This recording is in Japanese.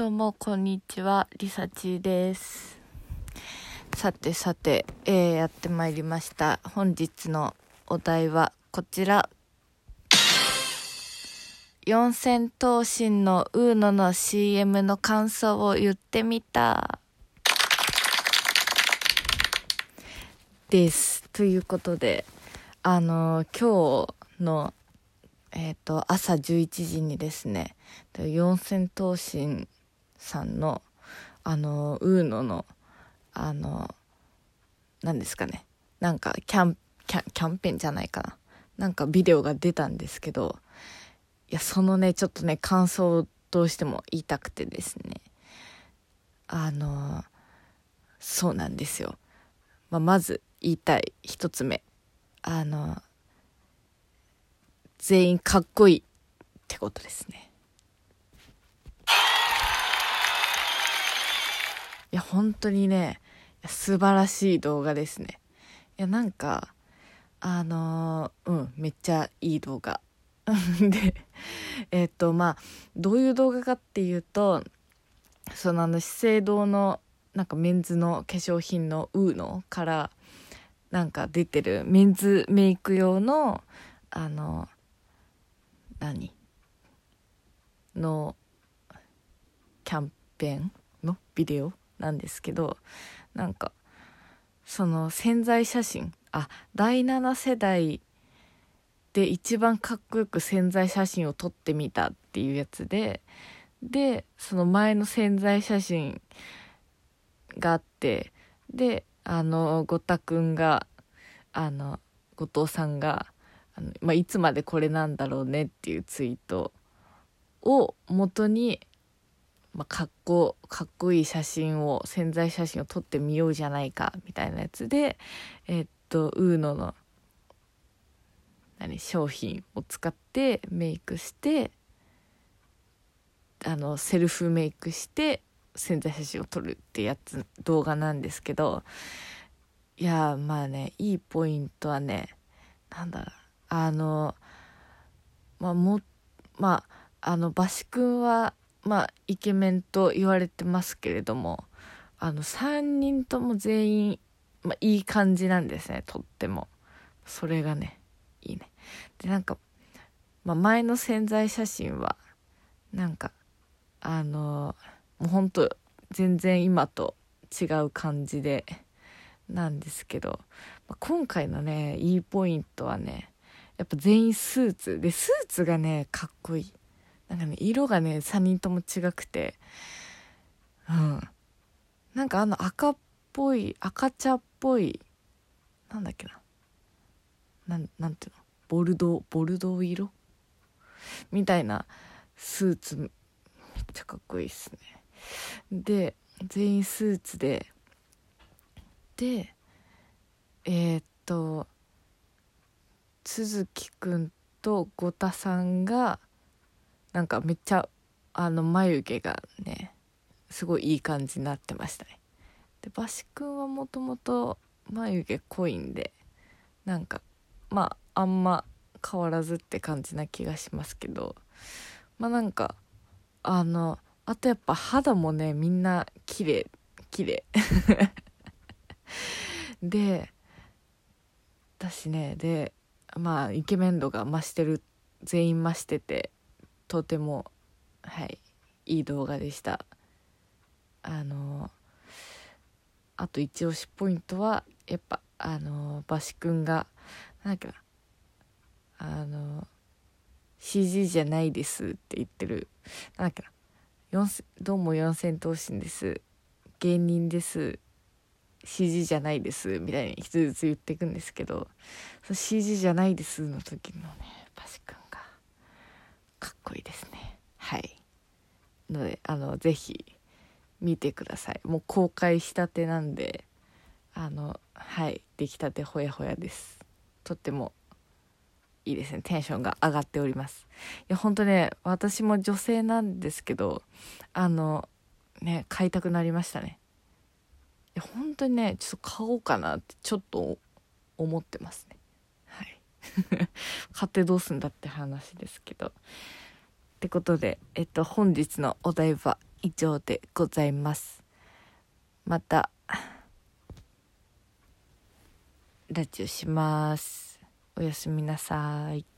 どうも、こんにちは。りさちです。さてさて、えーやってまいりました。本日のお題はこちら。四千頭身のウーノの CM の感想を言ってみた。です。ということで、あの今日のえっ、と、朝11時にですね、四千頭身さんの、あの、ウーノの、あの、何ですかね、なんかキャン、キャン、キャンペーンじゃないかな。なんかビデオが出たんですけど、いや、そのね、ちょっとね、感想をどうしても言いたくてですね、あの、そうなんですよ。まあ、まず言いたい一つ目。あの、全員かっこいいってことですね。いや、本当にね、素晴らしい動画ですね。いや、なんか、あのーうん、めっちゃいい動画。で、えっと、まあ、どういう動画かっていうと、そのあの資生堂のなんかメンズの化粧品のウーノからなんか出てるメンズメイク用のあの何？のキャンペーン？のビデオ？なんですけどなんかその潜在写真あ第7世代で一番かっこよく潜在写真を撮ってみたっていうやつででその前の潜在写真があってであのごたくんがあの後藤さんがあの、まあ、いつまでこれなんだろうねっていうツイートを元に、まあ、かっこかっこいい写真を潜在写真を撮ってみようじゃないかみたいなやつでえっとウーノの何商品を使ってメイクしてあのセルフメイクして潜在写真を撮るってやつ動画なんですけどいやまあねいいポイントはねなんだろうあのまあもまああのバシ君はまあイケメンと言われてますけれどもあの3人とも全員、まあ、いい感じなんですねとっても。それがねいいね。でなんか、まあ、前の潜在写真はなんかあのもうほんと全然今と違う感じでなんですけど、まあ今回のねいいポイントはねやっぱ全員スーツ。でスーツがねかっこいい。なんかね色がね3人とも違くて。うん。なんかあの赤っぽい赤茶っぽいなんだっけな。なんなんていうの？ボルドーボルドー色？みたいなスーツめっちゃかっこいいっすね。で全員スーツで。でえーっと都築くんと五田さんがなんかめっちゃあの眉毛がねすごいいい感じになってましたね。でバシくんはもともと眉毛濃いんでなんかまああんま変わらずって感じな気がしますけどまあなんかあのあとやっぱ肌もねみんな綺麗綺麗。で私ねでまあイケメン度が増してる全員増しててとてもはいいい動画でした。あのあと一押しポイントはやっぱあのバシ君がなんだっけなあの CG じゃないですって言ってるなんだっけな四千どうも四千頭身です。芸人です。CG じゃないです。みたいに一つずつ言っていくんですけどその CG じゃないですの時のねバシ君。かっこいいですね。はい。のであのぜひ見てください。もう公開したてなんであのはい出来たてほやほやです。とってもいいですね。テンションが上がっております。いやほんとね私も女性なんですけどあのね買いたくなりましたね。いや本当にねちょっと買おうかなってちょっと思ってますね。買ってどうすんだって話ですけど。ってことで、えっと、本日のお題は以上でございます。また、ラジオします。おやすみなさい。